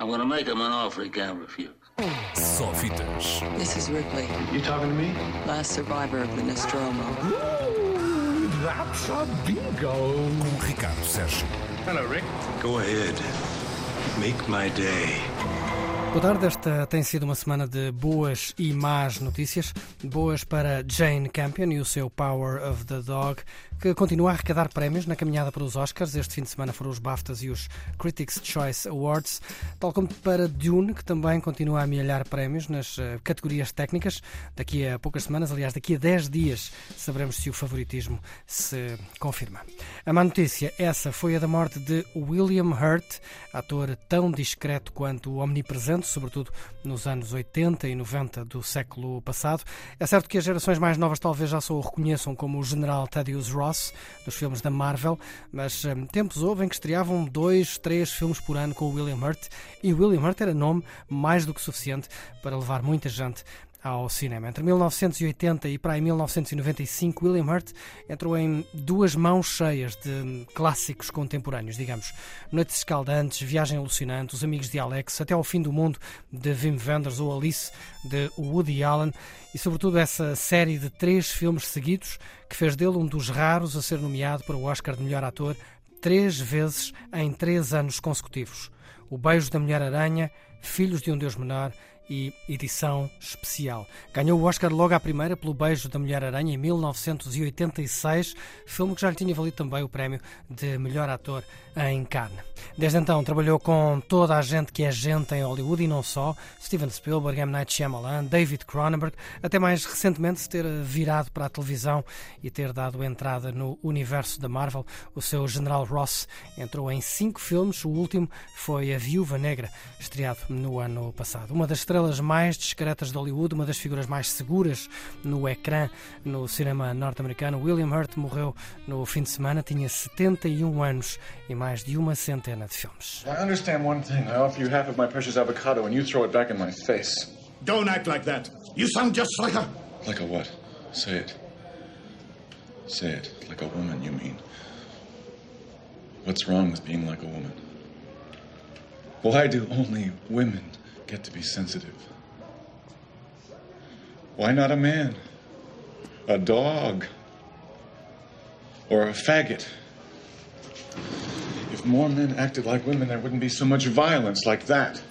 I'm gonna make him an offer he can't refuse. Só fitas. This is Ripley, You talking to me? last survivor of the Nostromo. That's a bingo. Com Ricardo Sérgio. Hello, Rick. Go ahead. Make my day. Boa tarde, esta tem sido uma semana de boas e más notícias. Boas para Jane Campion e o seu Power of the Dog, que continua a arrecadar prémios na caminhada para os Oscars. Este fim de semana foram os BAFTAs e os Critics' Choice Awards, tal como para Dune, que também continua a amealhar prémios nas eh, categorias técnicas. Daqui a poucas semanas, aliás, daqui a 10 dias, saberemos se o favoritismo se confirma. A má notícia, essa foi a da morte de William Hurt, ator tão discreto quanto omnipresente, sobretudo nos anos 80 e 90 do século passado. É certo que as gerações mais novas talvez já só o reconheçam como o General Thaddeus Ross, dos filmes da Marvel, mas hum, tempos houve em que estreavam dois, três filmes por ano com o William Hurt, e William Hurt era nome mais do que suficiente para levar muita gente ao cinema. Entre 1980 e para aí 1995, William Hurt entrou em duas mãos cheias de clássicos contemporâneos, digamos. Noites Escaldantes, Viagem Alucinante, Os Amigos de Alex, Até ao Fim do Mundo, de Wim Wenders ou Alice, de Woody Allen, e sobretudo essa série de três filmes seguidos que fez dele um dos raros a ser nomeado para o Oscar de Melhor Ator três vezes em três anos consecutivos. O Beijo da Mulher-Aranha, Filhos de um Deus Menor e edição especial. Ganhou o Oscar logo à primeira pelo Beijo da Mulher-Aranha em 1986, filme que já lhe tinha valido também o prémio de melhor ator em Cannes. Desde então trabalhou com toda a gente que é gente em Hollywood e não só, Steven Spielberg, M. Night Shyamalan, David Cronenberg, até mais recentemente se ter virado para a televisão e ter dado entrada no universo da Marvel. O seu General Ross entrou em cinco filmes, o último foi A Viúva Negra, estreado no ano passado. Uma das mais discretas de Hollywood, uma das figuras mais seguras no ecrã no cinema norte-americano, William Hurt morreu no fim de semana, tinha 71 anos e mais de uma centena de filmes. I understand one thing. I offer you half of my precious avocado and you throw it back in my face. Don't act like that. You sound just like a. Like a what? Say it. Say it. Like a woman, you mean. What's wrong with being like a woman? Why do only women get to be sensitive? Why not a man? A dog? Or a faggot? If more men acted like women, there wouldn't be so much violence like that.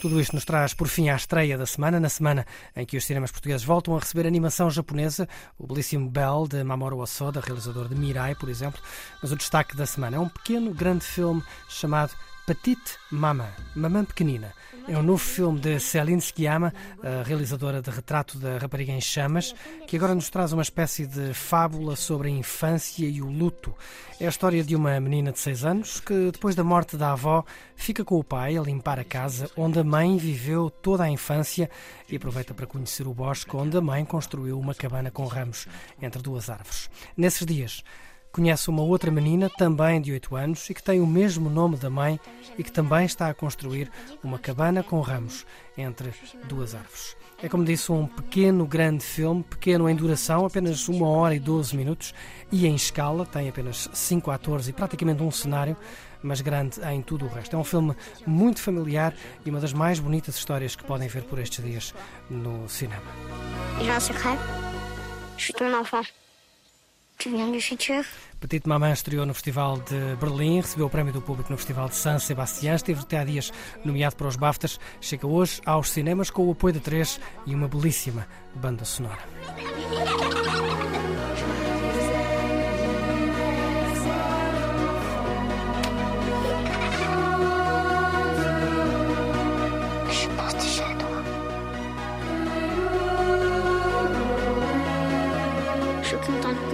Tudo isto nos traz, por fim, à estreia da semana, na semana em que os cinemas portugueses voltam a receber animação japonesa, o belíssimo Bell, de Mamoru Osoda, realizador de Mirai, por exemplo. Mas o destaque da semana é um pequeno, grande filme chamado Petite Maman, Mamã Pequenina. É um novo filme de Céline Sciamma, a realizadora de Retrato da Rapariga em Chamas, que agora nos traz uma espécie de fábula sobre a infância e o luto. É a história de uma menina de 6 anos que, depois da morte da avó, fica com o pai a limpar a casa onde a mãe viveu toda a infância e aproveita para conhecer o bosque onde a mãe construiu uma cabana com ramos entre duas árvores. Nesses dias, conhece uma outra menina, também de 8 anos, e que tem o mesmo nome da mãe e que também está a construir uma cabana com ramos entre duas árvores. É como disse, um pequeno, grande filme, pequeno em duração, apenas uma hora e 12 minutos, e em escala, tem apenas cinco atores e praticamente um cenário, mas grande em tudo o resto. É um filme muito familiar e uma das mais bonitas histórias que podem ver por estes dias no cinema. Je suis ton enfant. Petite Maman estreou no Festival de Berlim, recebeu o prémio do público no Festival de San Sebastián, esteve até há dias nomeado para os BAFTAs, chega hoje aos cinemas com o apoio de três e uma belíssima banda sonora.